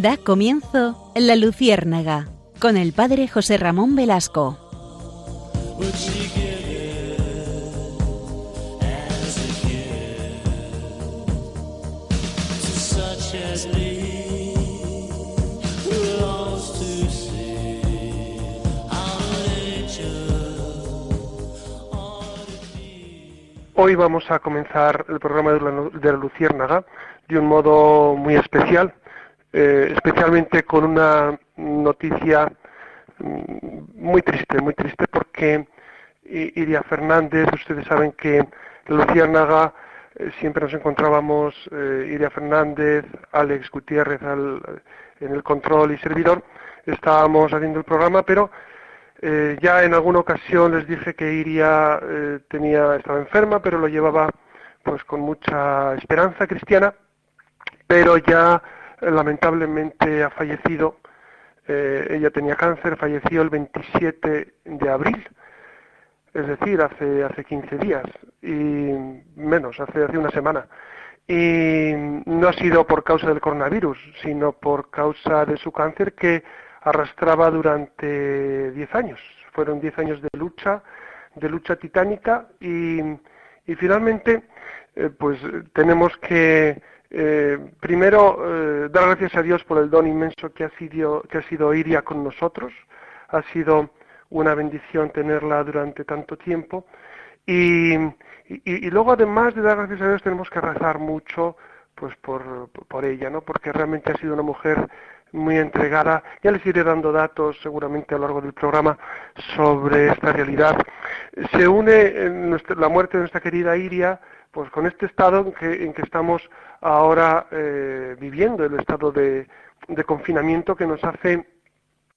Da comienzo La Luciérnaga con el padre José Ramón Velasco. Hoy vamos a comenzar el programa de la, Luciérnaga de un modo muy especial, eh, especialmente con una noticia mm, muy triste, muy triste porque Iria Fernández, ustedes saben que Luciérnaga eh, siempre nos encontrábamos eh, Iria Fernández, Alex Gutiérrez en el control y servidor, estábamos haciendo el programa, pero eh, ya en alguna ocasión les dije que Iria tenía, estaba enferma, pero lo llevaba pues con mucha esperanza cristiana, pero ya lamentablemente ha fallecido. ella tenía cáncer, falleció el 27 de abril, es decir, hace, hace 15 días, y menos, hace, hace una semana. Y no ha sido por causa del coronavirus, sino por causa de su cáncer que arrastraba durante 10 años. Fueron 10 años de lucha, de lucha titánica y, finalmente eh, pues tenemos que eh, primero eh, dar gracias a Dios por el don inmenso que ha sido, que ha sido Iria con nosotros. Ha sido una bendición tenerla durante tanto tiempo. Y, luego además de dar gracias a Dios tenemos que rezar mucho pues por, por ella, ¿no? Porque realmente ha sido una mujer muy entregada. Ya les iré dando datos seguramente a lo largo del programa sobre esta realidad. Se une la muerte de nuestra querida Iria pues con este estado en que, en que estamos ahora eh, viviendo, el estado de, confinamiento que nos hace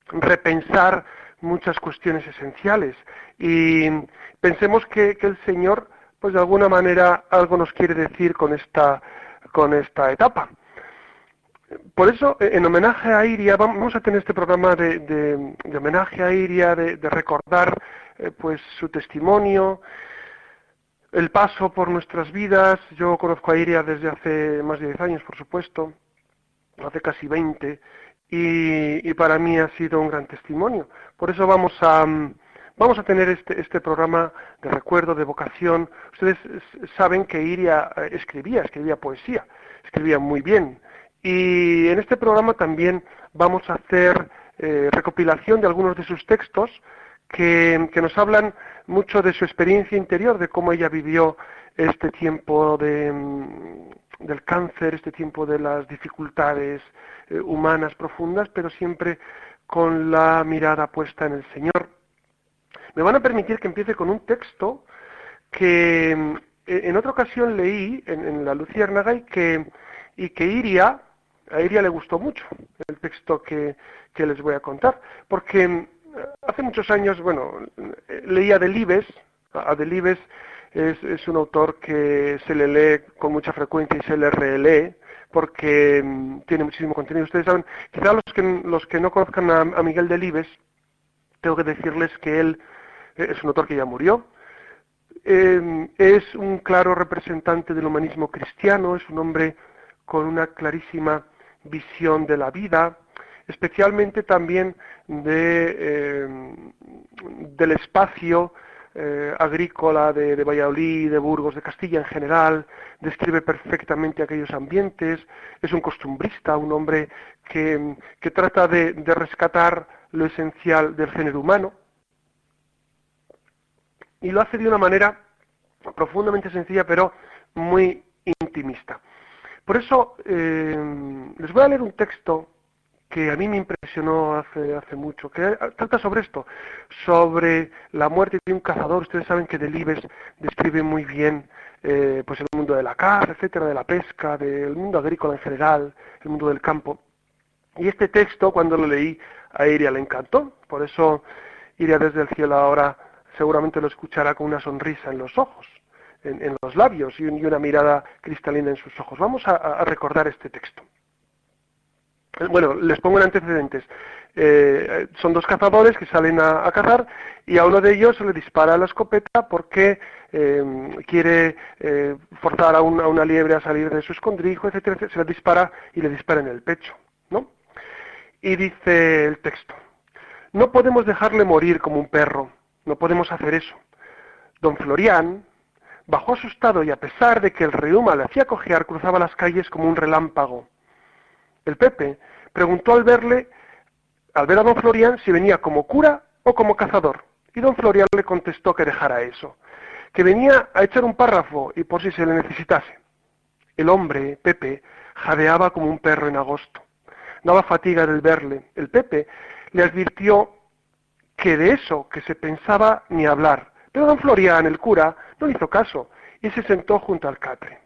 repensar muchas cuestiones esenciales. Y pensemos que, el Señor, pues de alguna manera, algo nos quiere decir con esta, con esta etapa. Por eso, eh, en homenaje a Iria, vamos a tener este programa de, homenaje a Iria, de, recordar eh, pues su testimonio, el paso por nuestras vidas. Yo conozco a Iria desde hace más de 10 años, por supuesto, hace casi 20, y, para mí ha sido un gran testimonio. Por eso vamos a, vamos a tener este, este programa de recuerdo, de vocación. Ustedes saben que Iria eh, escribía, escribía poesía, escribía muy bien y en este programa también vamos a hacer eh, recopilación de algunos de sus textos que, nos hablan mucho de su experiencia interior, de cómo ella vivió este tiempo mm, del cáncer, este tiempo de las dificultades eh, humanas profundas, pero siempre con la mirada puesta en el Señor. Me van a permitir que empiece con un texto que mm, en otra ocasión leí en, la Luciérnaga y que, y que Iria, a Iria le gustó mucho el texto que, les voy a contar, porque mm, hace muchos años, bueno, leía Delibes, a Delibes es, es un autor que se le lee con mucha frecuencia y se le relee, porque mm, tiene muchísimo contenido. Ustedes saben, quizá los que, los que no conozcan a, Miguel Delibes, tengo que decirles que él es un autor que ya murió, eh, es un claro representante del humanismo cristiano, es un hombre con una clarísima visión de la vida, especialmente también eh, del espacio eh, agrícola de, Valladolid, de Burgos, de Castilla en general, describe perfectamente aquellos ambientes, es un costumbrista, un hombre que, trata de, de rescatar lo esencial del género humano, y lo hace de una manera profundamente sencilla, pero muy intimista. Por eso eh, les voy a leer un texto que a mí me impresionó hace, hace mucho, que trata sobre esto, sobre la muerte de un cazador. Ustedes saben que Delibes describe muy bien eh, pues el mundo de la caza, etcétera, de la pesca, del mundo agrícola en general, el mundo del campo. Y este texto, cuando lo leí, a Iria le encantó. Por eso Iria desde el cielo ahora seguramente lo escuchará con una sonrisa en los ojos en, los labios y, una mirada cristalina en sus ojos. Vamos a, recordar este texto. Eh, bueno, les pongo en antecedentes. Eh, son dos cazadores que salen a, cazar y a uno de ellos se le dispara la escopeta porque eh, quiere forzar a una, liebre a salir de su escondrijo, etcétera, Se le dispara y le dispara en el pecho, ¿no? Y dice el texto, no podemos dejarle morir como un perro, no podemos hacer eso. Don Florián bajó asustado y a pesar de que el reuma le hacía cojear, cruzaba las calles como un relámpago. El Pepe preguntó al verle, al ver a don Florián, si venía como cura o como cazador. Y don Florián le contestó que dejara eso, que venía a echar un párrafo y por si se le necesitase. El hombre, Pepe, jadeaba como un perro en agosto. Daba fatiga del verle. El Pepe le advirtió que de eso que se pensaba ni hablar. Pero don Florián, el cura, no hizo caso y se sentó junto al catre.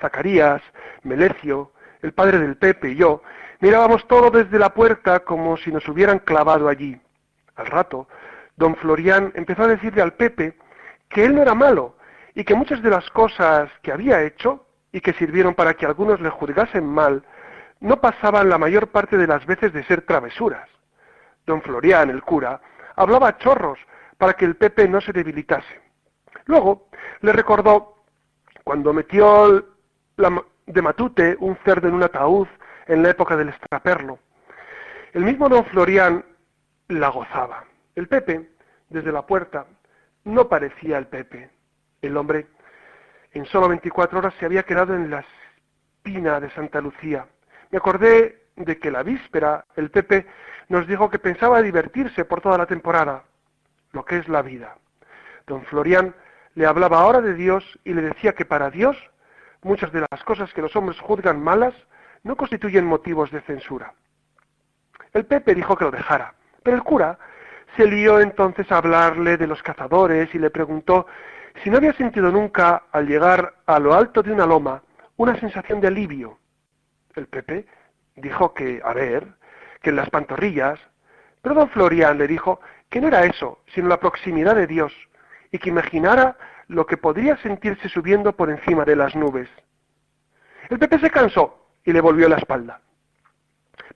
Zacarías, Melecio, el padre del Pepe y yo mirábamos todo desde la puerta como si nos hubieran clavado allí. Al rato, don Florián empezó a decirle al Pepe que él no era malo y que muchas de las cosas que había hecho y que sirvieron para que algunos le juzgasen mal no pasaban la mayor parte de las veces de ser travesuras. Don Florián, el cura, hablaba a chorros para que el Pepe no se debilitase. Luego le recordó cuando metió de matute un cerdo en un ataúd en la época del extraperlo. El mismo don Florián la gozaba. El Pepe, desde la puerta, no parecía el Pepe. El hombre, en solo 24 horas, se había quedado en la espina de Santa Lucía. Me acordé de que la víspera el Pepe nos dijo que pensaba divertirse por toda la temporada, lo que es la vida. Don Florián le hablaba ahora de Dios y le decía que para Dios muchas de las cosas que los hombres juzgan malas no constituyen motivos de censura. El Pepe dijo que lo dejara, pero el cura se lió entonces a hablarle de los cazadores y le preguntó si no había sentido nunca, al llegar a lo alto de una loma, una sensación de alivio. El Pepe dijo que, a ver, que en las pantorrillas, pero don Florian le dijo que no era eso, sino la proximidad de Dios, y que imaginara lo que podría sentirse subiendo por encima de las nubes. El Pepe se cansó y le volvió la espalda.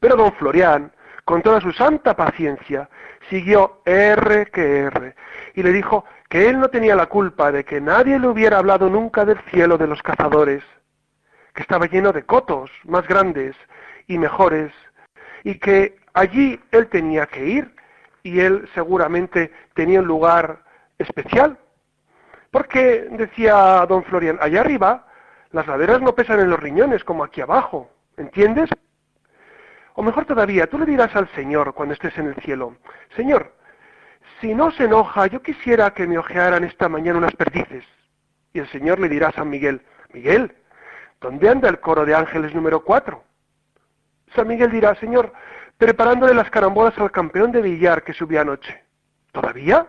Pero don Florian, con toda su santa paciencia, siguió R que R, y le dijo que él no tenía la culpa de que nadie le hubiera hablado nunca del cielo de los cazadores, que estaba lleno de cotos más grandes y mejores, y que allí él tenía que ir, y él seguramente tenía un lugar especial, porque decía don Florian, allá arriba las laderas no pesan en los riñones como aquí abajo, ¿entiendes? O mejor todavía, tú le dirás al Señor cuando estés en el cielo, Señor, si no se enoja, yo quisiera que me ojearan esta mañana unas perdices. Y el Señor le dirá a San Miguel, Miguel, ¿dónde anda el coro de ángeles número cuatro? San Miguel dirá, Señor, preparándole las carambolas al campeón de billar que subió anoche. ¿Todavía?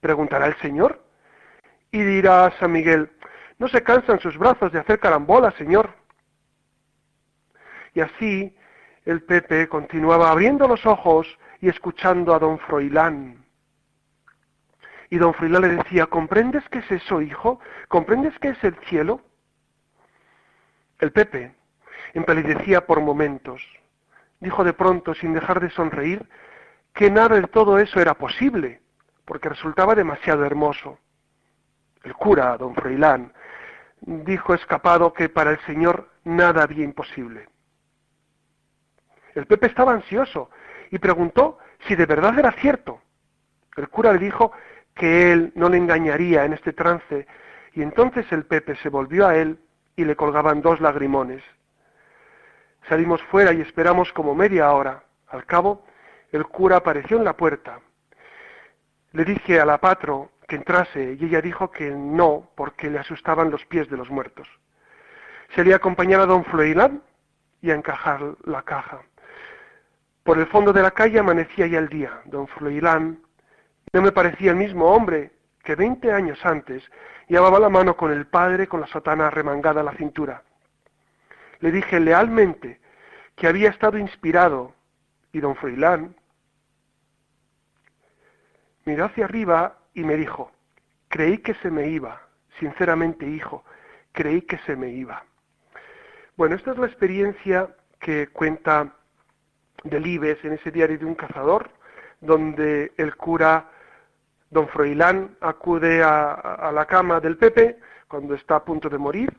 preguntará el Señor. Y dirá San Miguel, no se cansan sus brazos de hacer carambolas, Señor. Y así el Pepe continuaba abriendo los ojos y escuchando a don Froilán. Y don Froilán le decía, ¿comprendes qué es eso, hijo? ¿Comprendes qué es el cielo? El Pepe empalidecía por momentos. Dijo de pronto, sin dejar de sonreír, que nada de todo eso era posible, porque resultaba demasiado hermoso. El cura, don Freilán, dijo escapado que para el Señor nada había imposible. El Pepe estaba ansioso y preguntó si de verdad era cierto. El cura le dijo que él no le engañaría en este trance, y entonces el Pepe se volvió a él y le colgaban dos lagrimones. Salimos fuera y esperamos como media hora. Al cabo, el cura apareció en la puerta. Le dije a la patro que entrase y ella dijo que no, porque le asustaban los pies de los muertos. Se le a don Floilán y a encajar la caja. Por el fondo de la calle amanecía ya el día. Don Floilán no me parecía el mismo hombre que veinte años antes llevaba la mano con el padre con la sotana remangada a la cintura. Le dije lealmente que había estado inspirado y don Froilán miró hacia arriba y me dijo, creí que se me iba, sinceramente hijo, creí que se me iba. Bueno, esta es la experiencia que cuenta Delibes en ese diario de un cazador, donde el cura don Froilán acude a, la cama del Pepe cuando está a punto de morir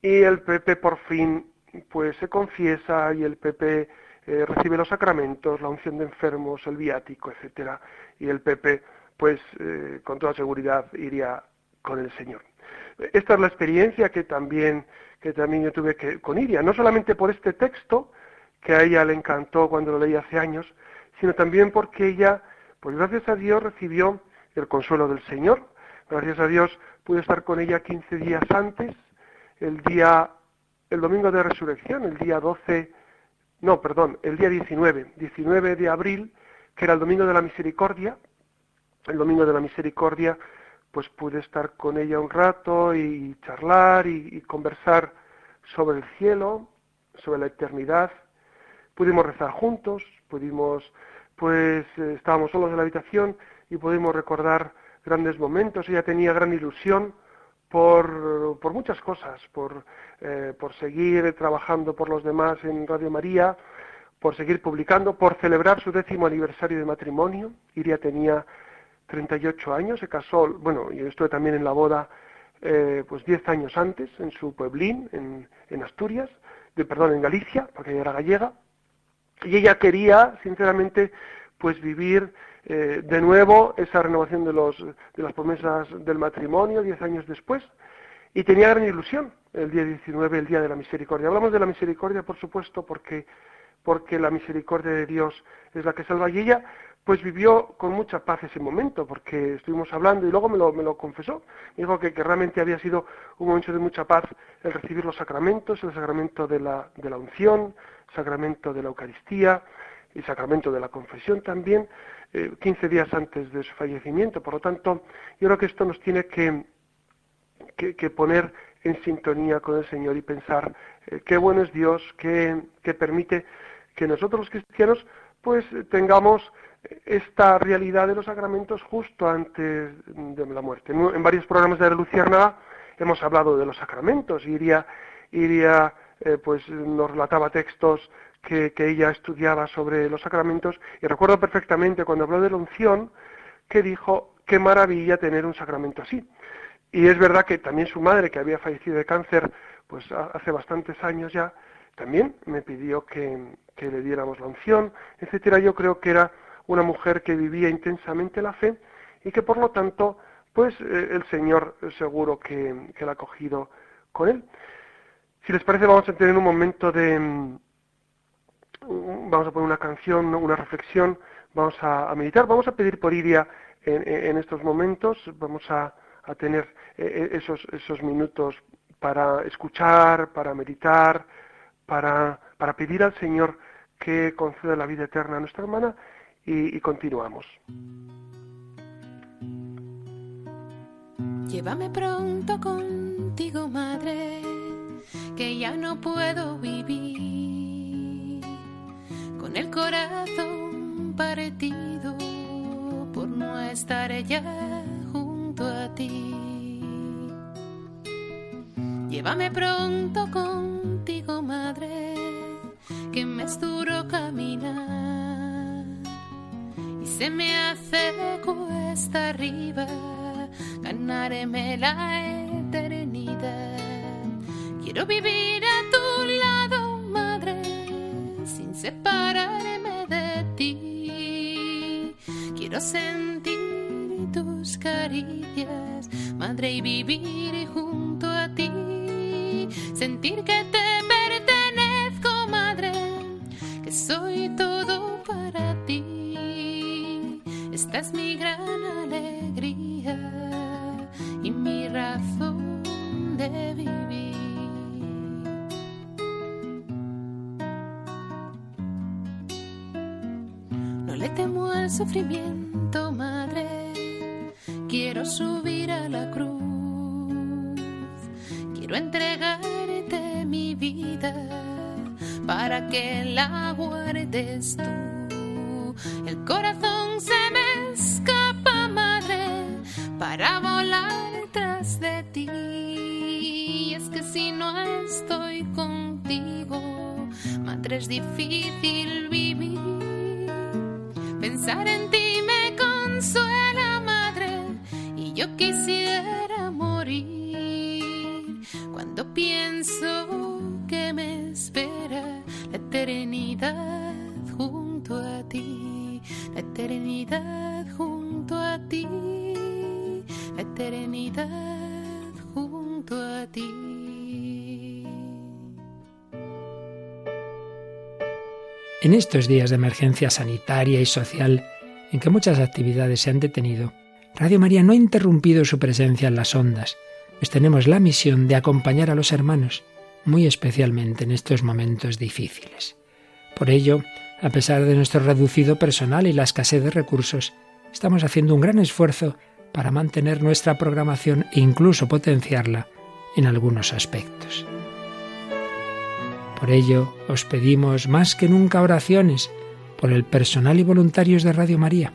y el Pepe por fin pues se confiesa y el Pepe eh, recibe los sacramentos, la unción de enfermos, el viático, etcétera, y el Pepe, pues eh, con toda seguridad iría con el Señor. Esta es la experiencia que también que también yo tuve con Iria, no solamente por este texto que a ella le encantó cuando lo leí hace años, sino también porque ella, pues gracias a Dios, recibió el consuelo del Señor. Gracias a Dios pude estar con ella 15 días antes, el día, el domingo de resurrección, el día 12, no, perdón, el día 19, 19 de abril, que era el domingo de la misericordia. El domingo de la misericordia, pues pude estar con ella un rato y charlar y, conversar sobre el cielo, sobre la eternidad. Pudimos rezar juntos, pudimos, pues eh, estábamos solos en la habitación y pudimos recordar grandes momentos. Ella tenía gran ilusión por, por muchas cosas, por, eh, por seguir trabajando por los demás en Radio María, por seguir publicando, por celebrar su décimo aniversario de matrimonio. Iria tenía 38 años, se casó, bueno, yo estuve también en la boda eh, pues 10 años antes, en su pueblín, en, en Asturias, de, perdón, en Galicia, porque ella era gallega, y ella quería, sinceramente, pues vivir eh, de nuevo esa renovación de, los, de las promesas del matrimonio 10 años después, y tenía gran ilusión el día 19, el día de la misericordia. Hablamos de la misericordia, por supuesto, porque, porque la misericordia de Dios es la que salva, y ella pues vivió con mucha paz ese momento, porque estuvimos hablando y luego me lo, confesó. Me dijo que, realmente había sido un momento de mucha paz el recibir los sacramentos, el sacramento de la, unción, el sacramento de la Eucaristía, el sacramento de la confesión también, eh, 15 días antes de su fallecimiento. Por lo tanto, yo creo que esto nos tiene que, poner en sintonía con el Señor y pensar eh, qué bueno es Dios, que permite que nosotros los cristianos pues tengamos esta realidad de los sacramentos justo antes de la muerte. En, varios programas de Luciérnaga hemos hablado de los sacramentos. Iría, iría eh, pues nos relataba textos que, que, ella estudiaba sobre los sacramentos y recuerdo perfectamente cuando habló de la unción que dijo qué maravilla tener un sacramento así. Y es verdad que también su madre, que había fallecido de cáncer pues hace bastantes años ya, también me pidió que, que le diéramos la unción, etcétera. Yo creo que era una mujer que vivía intensamente la fe y que por lo tanto, pues eh, el Señor seguro que, la ha cogido con él. Si les parece, vamos a tener un momento de... Mm, vamos a poner una canción, una reflexión, vamos a, meditar, vamos a pedir por Iria en, estos momentos, vamos a, tener eh, eh, esos, esos minutos para escuchar, para meditar, para, para pedir al Señor que conceda la vida eterna a nuestra hermana y, continuamos. Llévame pronto contigo, madre, que ya no puedo vivir con el corazón partido por no estar ya junto a ti. Llévame pronto contigo, madre, que me es duro caminar se me hace cuesta arriba ganarme la eternidad. Quiero vivir a tu lado, madre, sin separarme de ti. Quiero sentir tus caricias, madre, y vivir junto a ti. Sentir que te es mi gran alegría y mi razón de vivir. No le temo al sufrimiento, madre. Quiero subir a la cruz. Quiero entregarte mi vida para que la guardes tú. El corazón se me para volar tras de ti. Y es que si no estoy contigo, madre, es difícil vivir. Pensar en ti me consuela, madre, y yo quisiera morir cuando pienso que me espera la eternidad eternidad junto a ti, eternidad junto a ti. En estos días de emergencia sanitaria y social, en que muchas actividades se han detenido, Radio María no ha interrumpido su presencia en las ondas, pues tenemos la misión de acompañar a los hermanos, muy especialmente en estos momentos difíciles. Por ello, a pesar de nuestro reducido personal y la escasez de recursos, estamos haciendo un gran esfuerzo para mantener nuestra programación e incluso potenciarla en algunos aspectos. Por ello, os pedimos más que nunca oraciones por el personal y voluntarios de Radio María,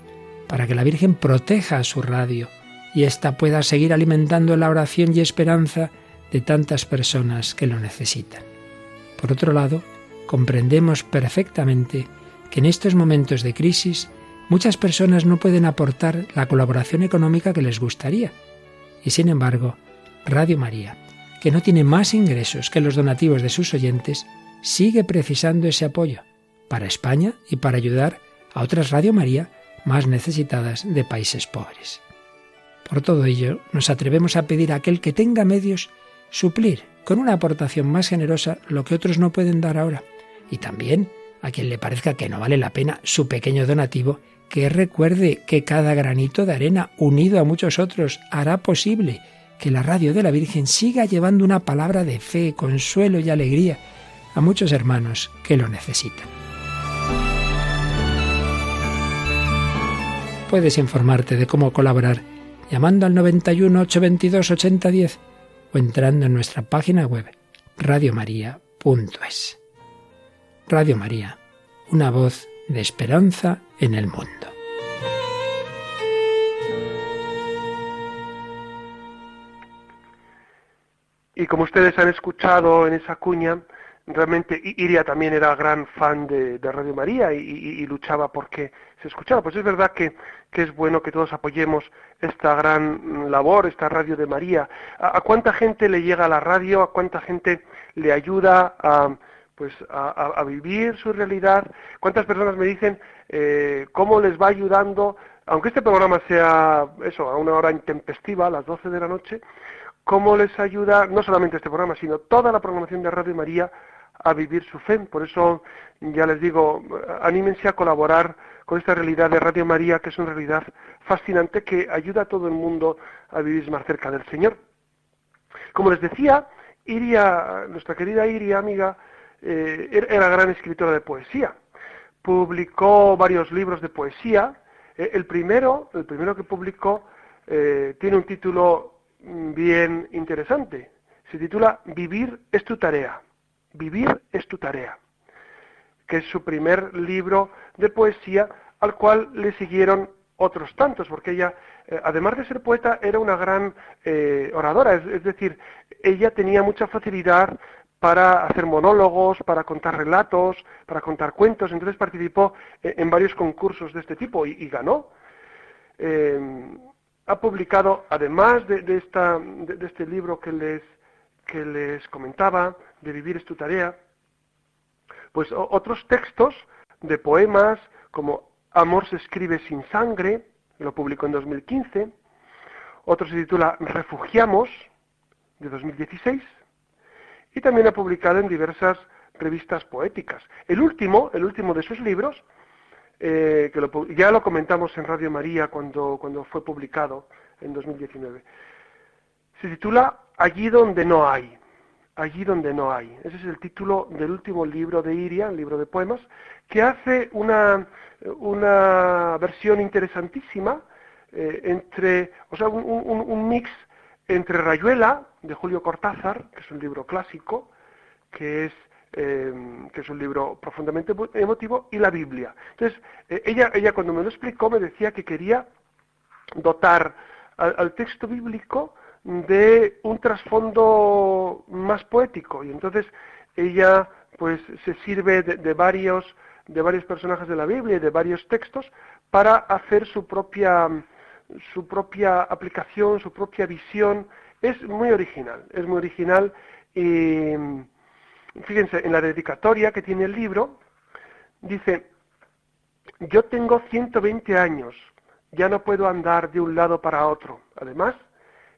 para que la Virgen proteja a su radio y ésta pueda seguir alimentando la oración y esperanza de tantas personas que lo necesitan. Por otro lado, comprendemos perfectamente que en estos momentos de crisis muchas personas no pueden aportar la colaboración económica que les gustaría. Y sin embargo, Radio María, que no tiene más ingresos que los donativos de sus oyentes, sigue precisando ese apoyo para España y para ayudar a otras Radio María más necesitadas de países pobres. Por todo ello, nos atrevemos a pedir a aquel que tenga medios suplir con una aportación más generosa lo que otros no pueden dar ahora. Y también a quien le parezca que no vale la pena su pequeño donativo, que recuerde que cada granito de arena unido a muchos otros hará posible que la radio de la Virgen siga llevando una palabra de fe, consuelo y alegría a muchos hermanos que lo necesitan. Puedes informarte de cómo colaborar llamando al 91 822 8010 o entrando en nuestra página web radiomaria.es. Radio María, una voz de esperanza en el mundo. Y como ustedes han escuchado en esa cuña, realmente Iria también era gran fan de, Radio María y, luchaba porque se escuchaba. Pues es verdad que, es bueno que todos apoyemos esta gran labor, esta Radio de María. ¿A, cuánta gente le llega la radio? ¿A cuánta gente le ayuda a, pues a, vivir su realidad. ¿Cuántas personas me dicen eh, cómo les va ayudando, aunque este programa sea eso, a una hora intempestiva, a las 12 de la noche, cómo les ayuda, no solamente este programa, sino toda la programación de Radio María a vivir su fe? Por eso, ya les digo, anímense a colaborar con esta realidad de Radio María, que es una realidad fascinante que ayuda a todo el mundo a vivir más cerca del Señor. Como les decía, Iria, nuestra querida Iria, amiga, eh, era gran escritora de poesía. Publicó varios libros de poesía. Eh, el primero, el primero que publicó, eh, tiene un título bien interesante. Se titula Vivir es tu tarea. Vivir es tu tarea. Que es su primer libro de poesía al cual le siguieron otros tantos, porque ella, además de ser poeta, era una gran oradora, es, decir, ella tenía mucha facilidad para hacer monólogos, para contar relatos, para contar cuentos. Entonces participó eh, en varios concursos de este tipo y, ganó. Eh, ha publicado, además de, este libro que les, que les comentaba, de Vivir es tu tarea, pues otros textos de poemas como Amor se escribe sin sangre, lo publicó en 2015, otro se titula Refugiamos, de 2016, y también ha publicado en diversas revistas poéticas. El último, el último de sus libros, eh, que ya lo comentamos en Radio María cuando, cuando fue publicado en 2019, se titula Allí donde no hay. Allí donde no hay. Ese es el título del último libro de Iria, el libro de poemas, que hace una, una versión interesantísima eh, entre, o sea, un, un mix entre Rayuela, de Julio Cortázar, que es un libro clásico, que es, eh, que es un libro profundamente emotivo, y la Biblia. Entonces, eh, ella, ella cuando me lo explicó me decía que quería dotar al, texto bíblico de un trasfondo más poético, y entonces ella pues se sirve de, varios de varios personajes de la Biblia y de varios textos para hacer su propia su propia aplicación, su propia visión, es muy original, es muy original y fíjense, en la dedicatoria que tiene el libro, dice, yo tengo 120 años, ya no puedo andar de un lado para otro. Además,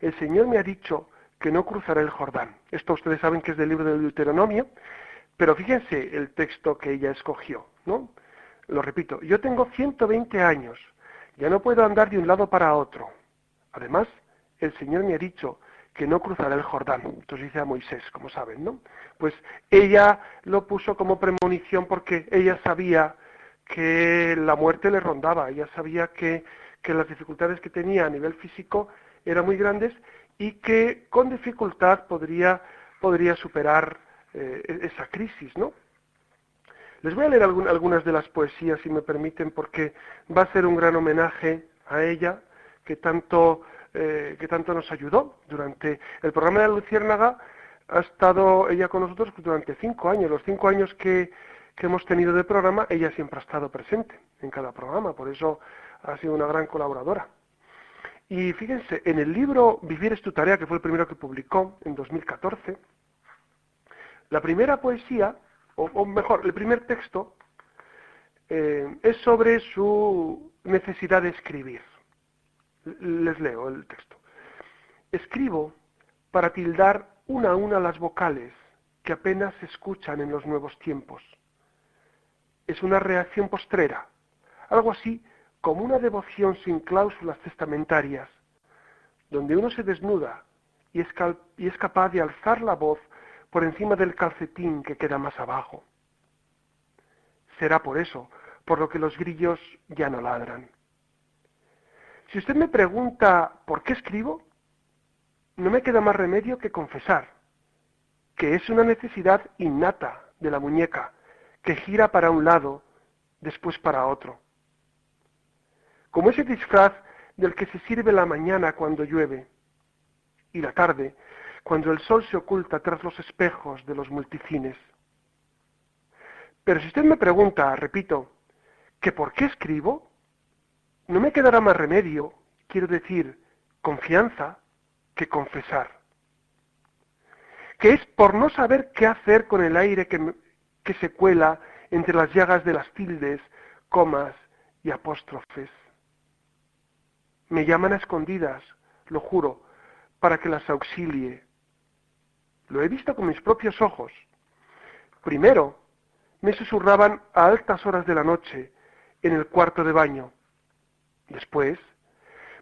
el Señor me ha dicho que no cruzaré el Jordán. Esto ustedes saben que es del libro del Deuteronomio, pero fíjense el texto que ella escogió, ¿no? Lo repito, yo tengo 120 años, ya no puedo andar de un lado para otro. Además, el Señor me ha dicho que no cruzará el Jordán. Entonces dice a Moisés, como saben, ¿no? Pues ella lo puso como premonición porque ella sabía que la muerte le rondaba, ella sabía que, las dificultades que tenía a nivel físico eran muy grandes y que con dificultad podría, podría superar eh, e-, esa crisis, ¿no? Les voy a leer algunas de las poesías, si me permiten, porque va a ser un gran homenaje a ella, que tanto, eh, que tanto nos ayudó durante el programa de la Luciérnaga. Ha estado ella con nosotros durante cinco años. Los cinco años que, que hemos tenido de programa, ella siempre ha estado presente en cada programa, por eso ha sido una gran colaboradora. Y fíjense, en el libro Vivir es tu tarea, que fue el primero que publicó en 2014, la primera poesía, o, mejor, el primer texto, eh, es sobre su necesidad de escribir. Les leo el texto. Escribo para tildar una a una las vocales que apenas se escuchan en los nuevos tiempos. Es una reacción postrera, algo así como una devoción sin cláusulas testamentarias, donde uno se desnuda y es capaz de alzar la voz por encima del calcetín que queda más abajo. Será por eso, por lo que los grillos ya no ladran. Si usted me pregunta por qué escribo, no me queda más remedio que confesar que es una necesidad innata de la muñeca que gira para un lado, después para otro. Como ese disfraz del que se sirve la mañana cuando llueve y la tarde cuando el sol se oculta tras los espejos de los multicines. Pero si usted me pregunta, repito, que por qué escribo, no me quedará más remedio, quiero decir, confianza, que confesar. Que es por no saber qué hacer con el aire que, que se cuela entre las llagas de las tildes, comas y apóstrofes. Me llaman a escondidas, lo juro, para que las auxilie lo he visto con mis propios ojos. Primero, me susurraban a altas horas de la noche en el cuarto de baño. Después,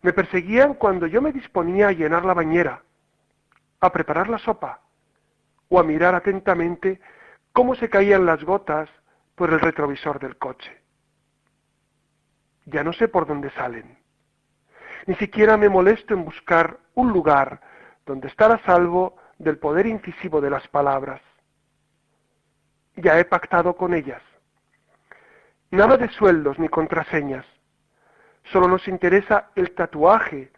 me perseguían cuando yo me disponía a llenar la bañera, a preparar la sopa o a mirar atentamente cómo se caían las gotas por el retrovisor del coche. Ya no sé por dónde salen. Ni siquiera me molesto en buscar un lugar donde estar a salvo del poder incisivo de las palabras. Ya he pactado con ellas. Nada de sueldos ni contraseñas. Solo nos interesa el tatuaje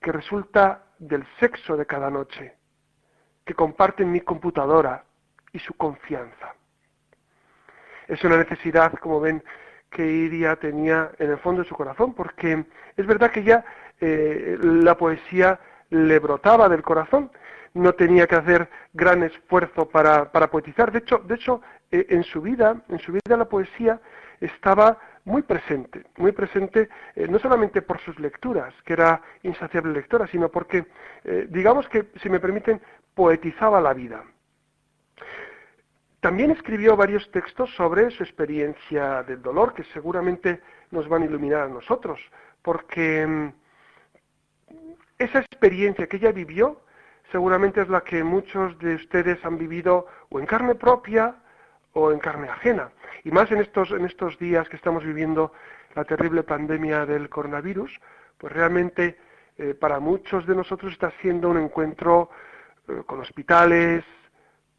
que resulta del sexo de cada noche, que comparten mi computadora y su confianza. Es una necesidad, como ven, que Iria tenía en el fondo de su corazón, porque es verdad que ya eh, la poesía le brotaba del corazón, no tenía que hacer gran esfuerzo para, poetizar. De hecho, de hecho eh, en su vida, en su vida la poesía estaba muy presente, muy presente eh, no solamente por sus lecturas, que era insaciable lectora, sino porque, eh, digamos que, si me permiten, poetizaba la vida. También escribió varios textos sobre su experiencia del dolor, que seguramente nos van a iluminar a nosotros, porque mm, esa experiencia que ella vivió seguramente es la que muchos de ustedes han vivido o en carne propia o en carne ajena. Y más en estos, en estos días que estamos viviendo la terrible pandemia del coronavirus, pues realmente eh, para muchos de nosotros está siendo un encuentro eh, con hospitales,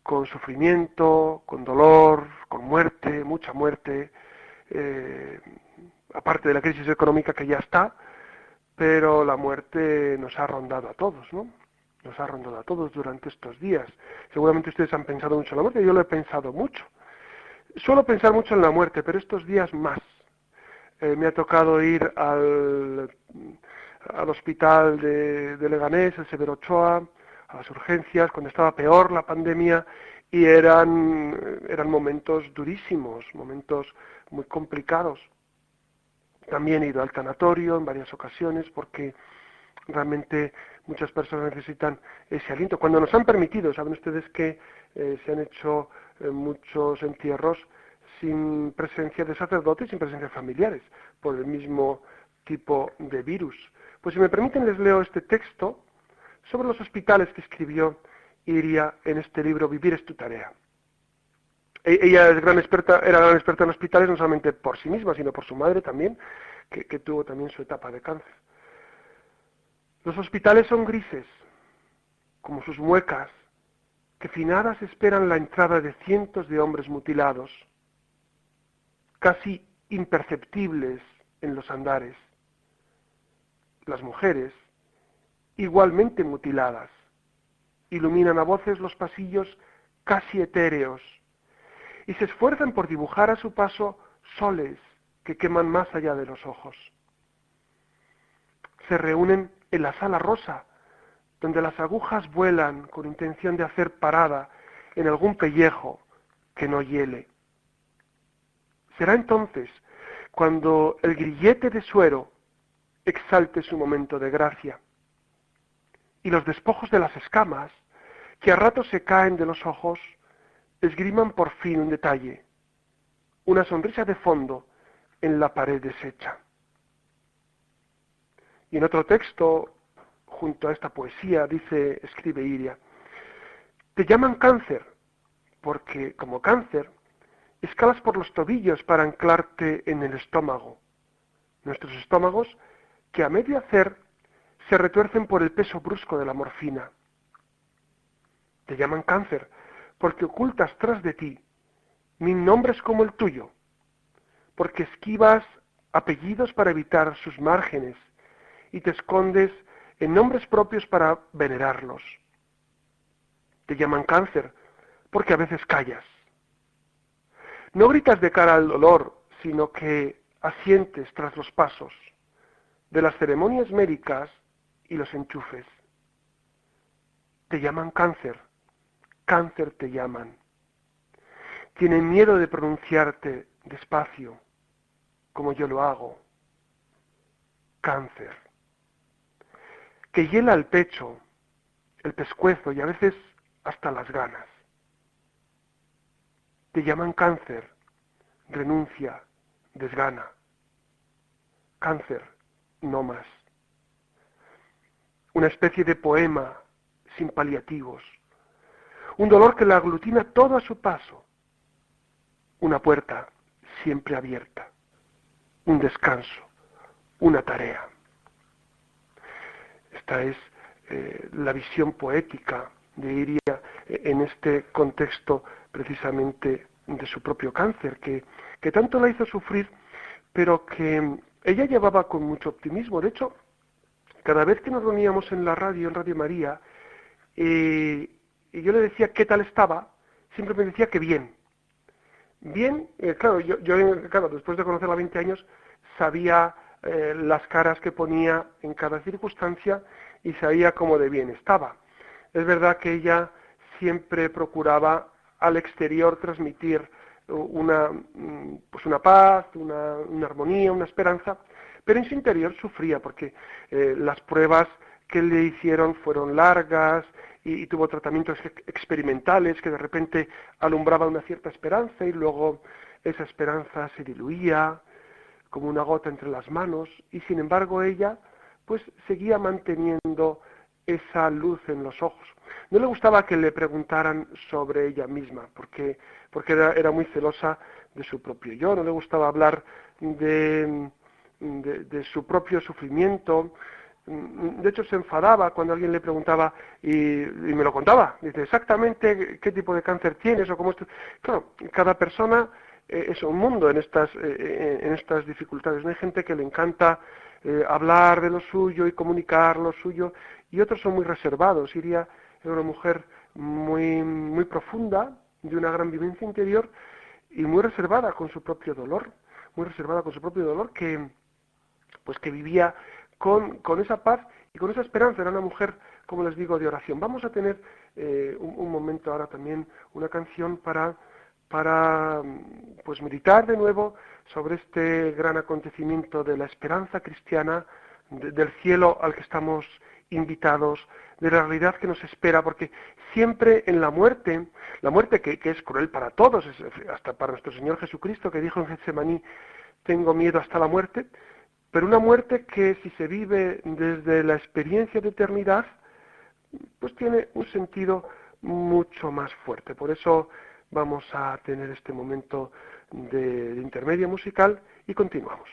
con sufrimiento, con dolor, con muerte, mucha muerte, eh, aparte de la crisis económica que ya está, pero la muerte nos ha rondado a todos, ¿no? Nos ha rondado a todos durante estos días. Seguramente ustedes han pensado mucho en la muerte, yo lo he pensado mucho. Suelo pensar mucho en la muerte, pero estos días más. Eh, me ha tocado ir al, al hospital de, de, Leganés, el Severo Ochoa, a las urgencias, cuando estaba peor la pandemia, y eran, eran momentos durísimos, momentos muy complicados. También he ido al tanatorio en varias ocasiones porque realmente muchas personas necesitan ese aliento. Cuando nos han permitido, saben ustedes que eh, se han hecho eh, muchos entierros sin presencia de sacerdotes, sin presencia de familiares, por el mismo tipo de virus. Pues si me permiten les leo este texto sobre los hospitales que escribió Iria en este libro Vivir es tu tarea. E-, ella era gran experta en hospitales no solamente por sí misma, sino por su madre también, que tuvo también su etapa de cáncer. Los hospitales son grises, como sus muecas, que finadas esperan la entrada de cientos de hombres mutilados, casi imperceptibles en los andares. Las mujeres, igualmente mutiladas, iluminan a voces los pasillos casi etéreos y se esfuerzan por dibujar a su paso soles que queman más allá de los ojos. Se reúnen en la sala rosa, donde las agujas vuelan con intención de hacer parada en algún pellejo que no hiele. Será entonces cuando el grillete de suero exalte su momento de gracia. Y los despojos de las escamas, que a ratos se caen de los ojos, esgriman por fin un detalle, una sonrisa de fondo en la pared deshecha. Y en otro texto, junto a esta poesía, dice, escribe Iria, te llaman cáncer, porque como cáncer, escalas por los tobillos para anclarte en el estómago. Nuestros estómagos, que a medio hacer, se retuercen por el peso brusco de la morfina. Te llaman cáncer, porque ocultas tras de ti mil nombres como el tuyo, porque esquivas apellidos para evitar sus márgenes y te escondes en nombres propios para venerarlos. Te llaman cáncer, porque a veces callas. No gritas de cara al dolor, sino que asientes tras los pasos de las ceremonias médicas y los enchufes. Te llaman cáncer, cáncer te llaman. Tienen miedo de pronunciarte despacio, como yo lo hago. Cáncer. Que hiela el pecho, el pescuezo y a veces hasta las ganas. Te llaman cáncer, renuncia, desgana. Cáncer, no más. Una especie de poema sin paliativos un dolor que la aglutina todo a su paso, una puerta siempre abierta, un descanso, una tarea. Esta es eh, la visión poética de Iria en este contexto precisamente de su propio cáncer, que, que tanto la hizo sufrir, pero que ella llevaba con mucho optimismo. De hecho, cada vez que nos reuníamos en la radio, en Radio María, eh, y yo le decía qué tal estaba, siempre me decía que bien. Bien, eh, claro, yo, claro, después de conocerla 20 años, sabía eh, las caras que ponía en cada circunstancia y sabía cómo de bien estaba. Es verdad que ella siempre procuraba al exterior transmitir una, mm, pues una paz, una, armonía, una esperanza, pero en su interior sufría porque eh, las pruebas que le hicieron fueron largas, y, tuvo tratamientos experimentales que de repente alumbraban una cierta esperanza y luego esa esperanza se diluía como una gota entre las manos y sin embargo ella pues seguía manteniendo esa luz en los ojos. No le gustaba que le preguntaran sobre ella misma, porque, porque era, muy celosa de su propio yo, no le gustaba hablar de, de su propio sufrimiento, de hecho se enfadaba cuando alguien le preguntaba y, me lo contaba. Dice exactamente qué tipo de cáncer tienes o cómo. Claro, cada persona eh, es un mundo en estas, eh, eh, en estas dificultades. Hay gente que le encanta hablar de lo suyo y comunicar lo suyo y otros son muy reservados. Iria era una mujer muy, muy profunda, de una gran vivencia interior y muy reservada con su propio dolor, muy reservada con su propio dolor que pues que vivía con, esa paz y con esa esperanza. Era una mujer, como les digo, de oración. Vamos a tener eh, un, momento ahora también, una canción para, para pues meditar de nuevo sobre este gran acontecimiento de la esperanza cristiana, del cielo al que estamos invitados, de la realidad que nos espera, porque siempre en la muerte, la muerte que, es cruel para todos, hasta para nuestro Señor Jesucristo, que dijo en Getsemaní, tengo miedo hasta la muerte, pero una muerte que si se vive desde la experiencia de eternidad, pues tiene un sentido mucho más fuerte. Por eso vamos a tener este momento de, intermedio musical y continuamos.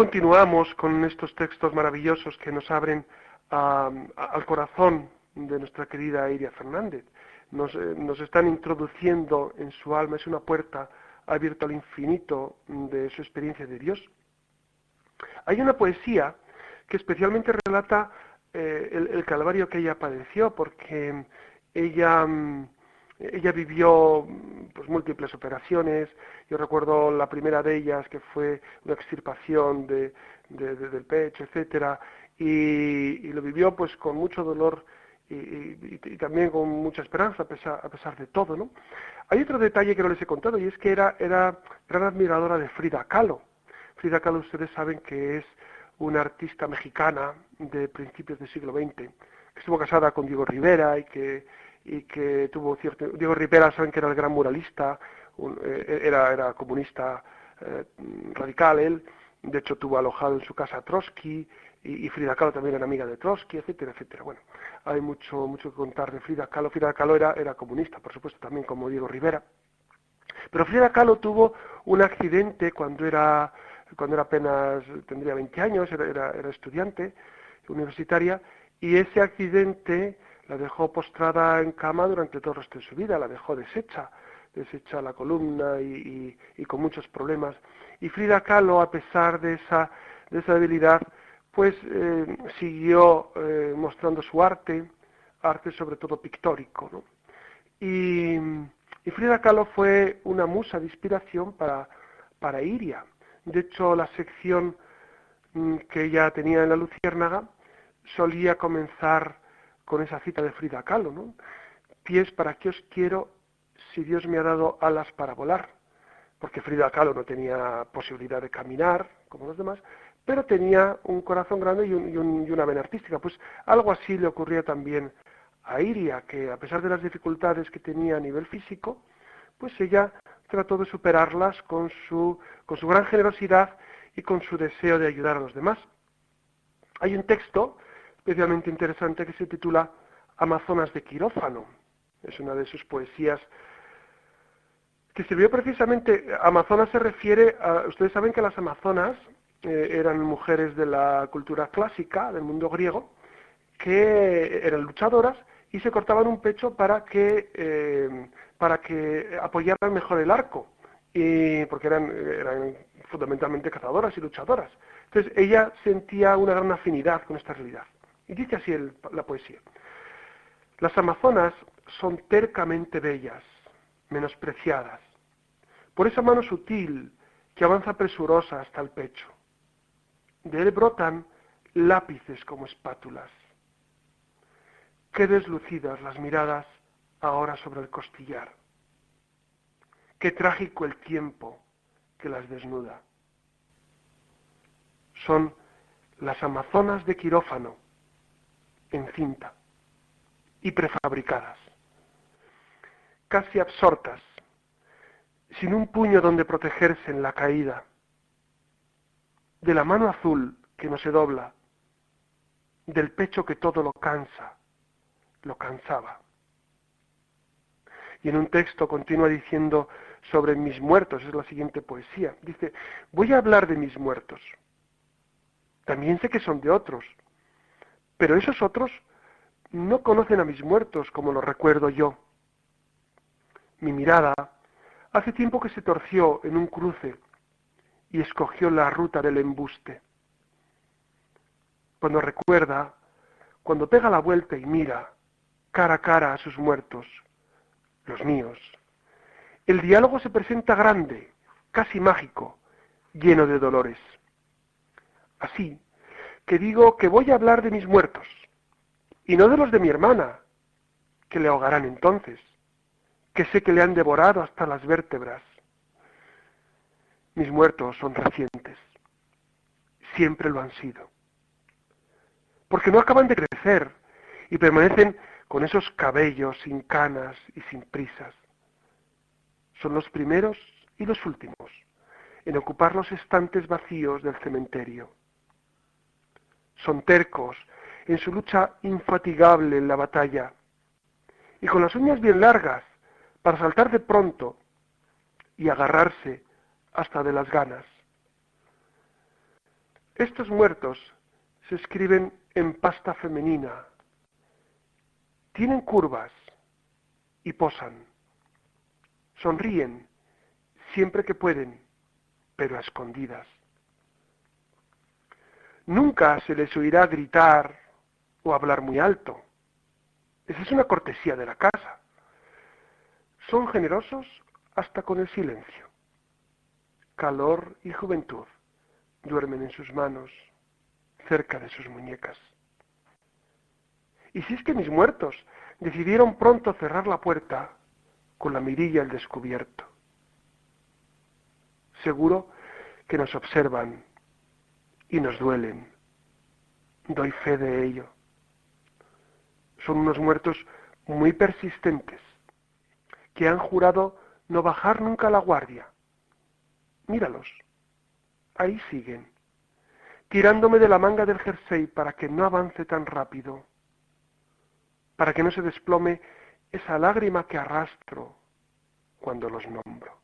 Continuamos con estos textos maravillosos que nos abren al corazón de nuestra querida Iria Fernández. Nos, eh, nos están introduciendo en su alma, es una puerta abierta al infinito de su experiencia de Dios. Hay una poesía que especialmente relata eh, el, calvario que ella padeció, porque ella, mm, ella vivió pues, múltiples operaciones. Yo recuerdo la primera de ellas, que fue una extirpación de, del pecho, etcétera, y, lo vivió pues con mucho dolor y, también con mucha esperanza a pesar, a pesar de todo, ¿no? Hay otro detalle que no les he contado y es que era, era gran admiradora de Frida Kahlo. Frida Kahlo ustedes saben que es una artista mexicana de principios del siglo XX, que estuvo casada con Diego Rivera y que, y que tuvo cierto... Diego Rivera saben que era el gran muralista, eh, era, era comunista eh, radical él, de hecho tuvo alojado en su casa a Trotsky, y, Frida Kahlo también era amiga de Trotsky, etcétera, etcétera. Bueno, hay mucho, mucho que contar de Frida Kahlo. Frida Kahlo era, era comunista, por supuesto, también como Diego Rivera. Pero Frida Kahlo tuvo un accidente cuando era cuando era apenas, tendría 20 años, era, era, estudiante universitaria, y ese accidente la dejó postrada en cama durante todo el resto de su vida, la dejó deshecha, deshecha la columna y, con muchos problemas. Y Frida Kahlo, a pesar de esa, de esa debilidad, pues eh, siguió eh, mostrando su arte, arte sobre todo pictórico. ¿no? Y, y, Frida Kahlo fue una musa de inspiración para, para Iria, de hecho, la sección mm, que ella tenía en la Luciérnaga solía comenzar con esa cita de Frida Kahlo, ¿no? Pies, ¿para qué os quiero si Dios me ha dado alas para volar? Porque Frida Kahlo no tenía posibilidad de caminar, como los demás, pero tenía un corazón grande y, una vena artística. Pues algo así le ocurría también a Iria, que a pesar de las dificultades que tenía a nivel físico, pues ella trató de superarlas con su, con su gran generosidad y con su deseo de ayudar a los demás. Hay un texto especialmente interesante que se titula Amazonas de quirófano. Es una de sus poesías que sirvió precisamente, Amazonas se refiere a, ustedes saben que las Amazonas eh, eran mujeres de la cultura clásica, del mundo griego, que eran luchadoras y se cortaban un pecho para que eh, para que apoyaran mejor el arco, y, porque eran, eran fundamentalmente cazadoras y luchadoras. Entonces ella sentía una gran afinidad con esta realidad. Y dice así la poesía. Las amazonas son tercamente bellas, menospreciadas, por esa mano sutil que avanza presurosa hasta el pecho. De él brotan lápices como espátulas. Qué deslucidas las miradas ahora sobre el costillar. Qué trágico el tiempo que las desnuda. Son las amazonas de quirófano en cinta y prefabricadas, casi absortas, sin un puño donde protegerse en la caída, de la mano azul que no se dobla, del pecho que todo lo cansa, lo cansaba y en un texto continúa diciendo sobre mis muertos, es la siguiente poesía. Dice, voy a hablar de mis muertos. También sé que son de otros, pero esos otros no conocen a mis muertos como los recuerdo yo. Mi mirada hace tiempo que se torció en un cruce y escogió la ruta del embuste. Cuando recuerda, cuando pega la vuelta y mira cara a cara a sus muertos, los míos. El diálogo se presenta grande, casi mágico, lleno de dolores. Así que digo que voy a hablar de mis muertos, y no de los de mi hermana, que le ahogarán entonces, que sé que le han devorado hasta las vértebras. Mis muertos son recientes, siempre lo han sido, porque no acaban de crecer y permanecen con esos cabellos sin canas y sin prisas. Son los primeros y los últimos en ocupar los estantes vacíos del cementerio. Son tercos en su lucha infatigable en la batalla y con las uñas bien largas para saltar de pronto y agarrarse hasta de las ganas. Estos muertos se escriben en pasta femenina, tienen curvas y posan. Sonríen siempre que pueden, pero a escondidas. Nunca se les oirá gritar o hablar muy alto. Esa es una cortesía de la casa. Son generosos hasta con el silencio. Calor y juventud duermen en sus manos, cerca de sus muñecas. Y si es que mis muertos decidieron pronto cerrar la puerta con la mirilla al descubierto. Seguro que nos observan y nos duelen. Doy fe de ello. Son unos muertos muy persistentes, que han jurado no bajar nunca la guardia. Míralos, ahí siguen, tirándome de la manga del jersey para que no avance tan rápido, para que no se desplome esa lágrima que arrastro cuando los nombro.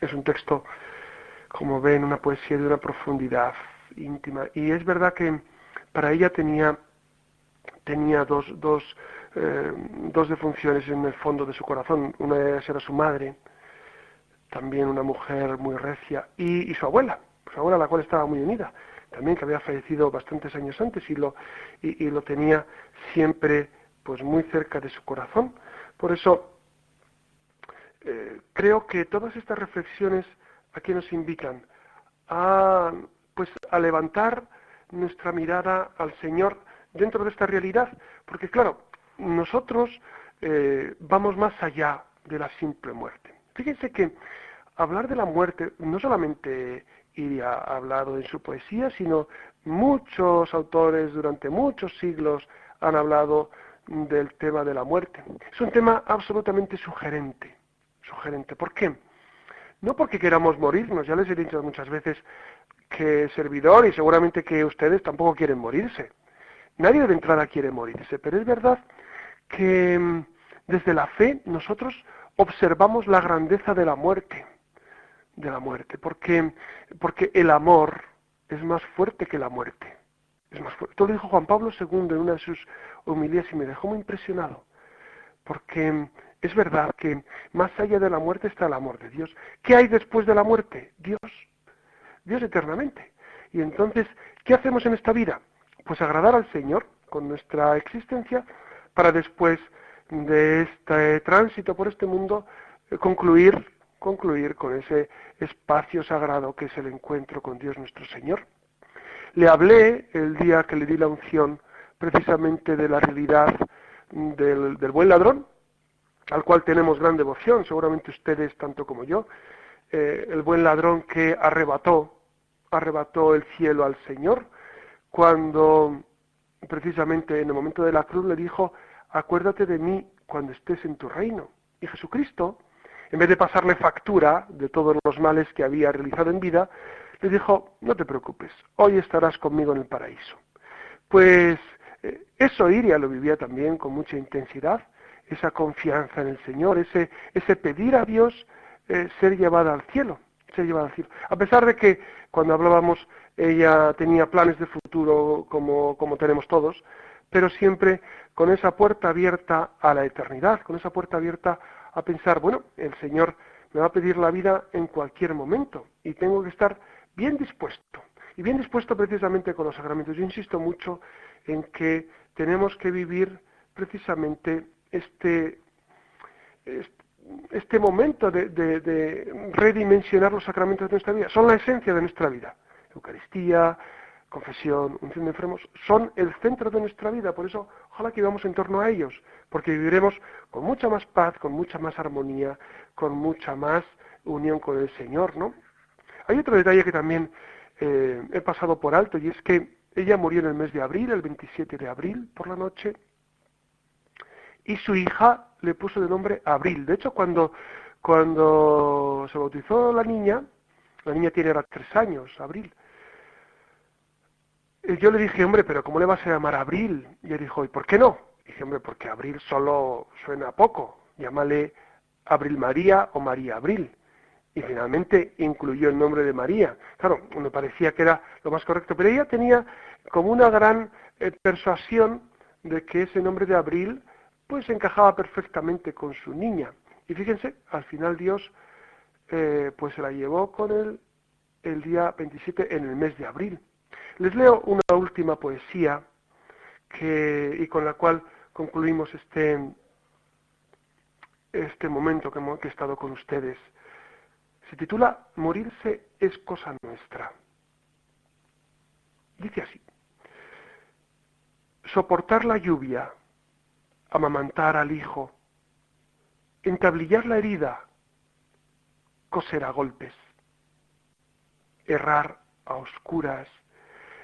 Es un texto, como ven, una poesía de una profundidad íntima. Y es verdad que para ella tenía, tenía dos, dos, eh, dos defunciones en el fondo de su corazón. Una de ellas era su madre, también una mujer muy recia, y, su abuela, su abuela a la cual estaba muy unida, también que había fallecido bastantes años antes y lo, y, lo tenía siempre pues muy cerca de su corazón. Por eso eh, creo que todas estas reflexiones aquí nos invitan a pues a levantar nuestra mirada al Señor dentro de esta realidad, porque claro, nosotros eh, vamos más allá de la simple muerte. Fíjense que hablar de la muerte no solamente iría hablado en su poesía, sino muchos autores durante muchos siglos han hablado del tema de la muerte. Es un tema absolutamente sugerente, sugerente. ¿Por qué? No porque queramos morirnos, ya les he dicho muchas veces que servidor y seguramente que ustedes tampoco quieren morirse. Nadie de entrada quiere morirse, pero es verdad que mm, desde la fe nosotros observamos la grandeza de la muerte, de la muerte, porque, porque el amor es más fuerte que la muerte. Es más fuerte. Esto lo dijo Juan Pablo II en una de sus homilías y me dejó muy impresionado, porque mm, es verdad que más allá de la muerte está el amor de Dios. ¿Qué hay después de la muerte? Dios. Dios eternamente. Y entonces, ¿qué hacemos en esta vida? Pues agradar al Señor con nuestra existencia para después de este tránsito por este mundo eh, concluir, con ese espacio sagrado que es el encuentro con Dios nuestro Señor. Le hablé el día que le di la unción precisamente de la realidad del buen ladrón, al cual tenemos gran devoción, seguramente ustedes tanto como yo, eh, el buen ladrón que arrebató, arrebató el cielo al Señor, cuando precisamente en el momento de la cruz le dijo, acuérdate de mí cuando estés en tu reino. Y Jesucristo, en vez de pasarle factura de todos los males que había realizado en vida, le dijo, no te preocupes, hoy estarás conmigo en el paraíso. Pues eh, eso Iria lo vivía también con mucha intensidad, esa confianza en el Señor, ese, ese pedir a Dios eh, ser llevada al cielo, ser llevada al cielo. A pesar de que cuando hablábamos ella tenía planes de futuro como, como tenemos todos, pero siempre con esa puerta abierta a la eternidad, con esa puerta abierta a pensar, bueno, el Señor me va a pedir la vida en cualquier momento y tengo que estar bien dispuesto. Y bien dispuesto precisamente con los sacramentos. Yo insisto mucho en que tenemos que vivir precisamente este, este, momento de, redimensionar los sacramentos de nuestra vida. Son la esencia de nuestra vida. Eucaristía, confesión, unción de enfermos, son el centro de nuestra vida. Por eso, ojalá que vivamos en torno a ellos, porque viviremos con mucha más paz, con mucha más armonía, con mucha más unión con el Señor, ¿no? Hay otro detalle que también eh, he pasado por alto y es que ella murió en el mes de abril, el 27 de abril, por la noche, y su hija le puso de nombre Abril. De hecho, cuando, cuando se bautizó la niña, la niña tiene ahora tres años, Abril, y yo le dije, hombre, pero ¿cómo le vas a llamar Abril? Y él dijo, ¿y por qué no? Y dije, hombre, porque Abril solo suena poco, llámale Abril María o María Abril. Y finalmente incluyó el nombre de María. Claro, me parecía que era lo más correcto, pero ella tenía como una gran eh, persuasión de que ese nombre de Abril pues encajaba perfectamente con su niña. Y fíjense, al final Dios eh, pues se la llevó con el el día 27 en el mes de abril. Les leo una última poesía que, y con la cual concluimos este, este momento que, que he estado con ustedes. Se titula Morirse es cosa nuestra. Dice así. Soportar la lluvia, amamantar al hijo, entablillar la herida, coser a golpes, errar a oscuras,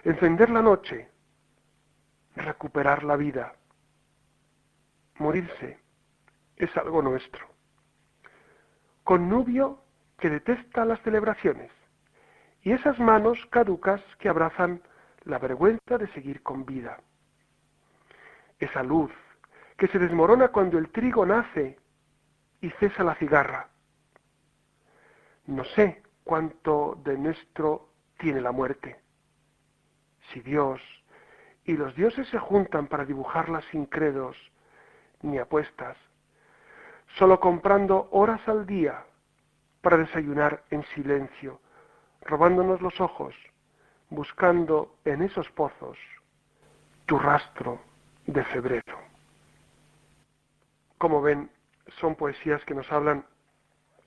encender la noche, recuperar la vida. Morirse es algo nuestro. Connubio que detesta las celebraciones y esas manos caducas que abrazan la vergüenza de seguir con vida. Esa luz que se desmorona cuando el trigo nace y cesa la cigarra. No sé cuánto de nuestro tiene la muerte. Si Dios y los dioses se juntan para dibujarlas sin credos ni apuestas, solo comprando horas al día para desayunar en silencio, robándonos los ojos, buscando en esos pozos tu rastro de febrero. Como ven, son poesías que nos hablan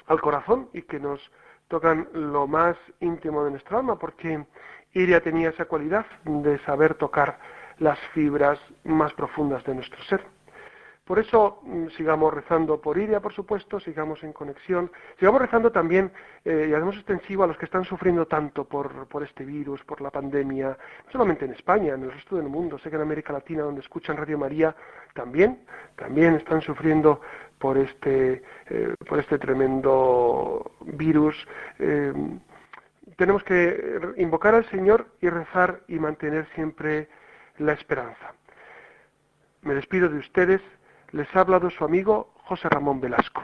al corazón y que nos tocan lo más íntimo de nuestra alma, porque Iria tenía esa cualidad de saber tocar las fibras más profundas de nuestro ser. Por eso mm, sigamos rezando por Iria, por supuesto, sigamos en conexión, sigamos rezando también eh, y hacemos extensivo a los que están sufriendo tanto por, este virus, por la pandemia, no solamente en España, en el resto del mundo. Sé que en América Latina, donde escuchan Radio María, también, también están sufriendo por este, eh, por este tremendo virus. Eh, tenemos que invocar al Señor y rezar y mantener siempre la esperanza. Me despido de ustedes les ha hablado su amigo José Ramón Velasco.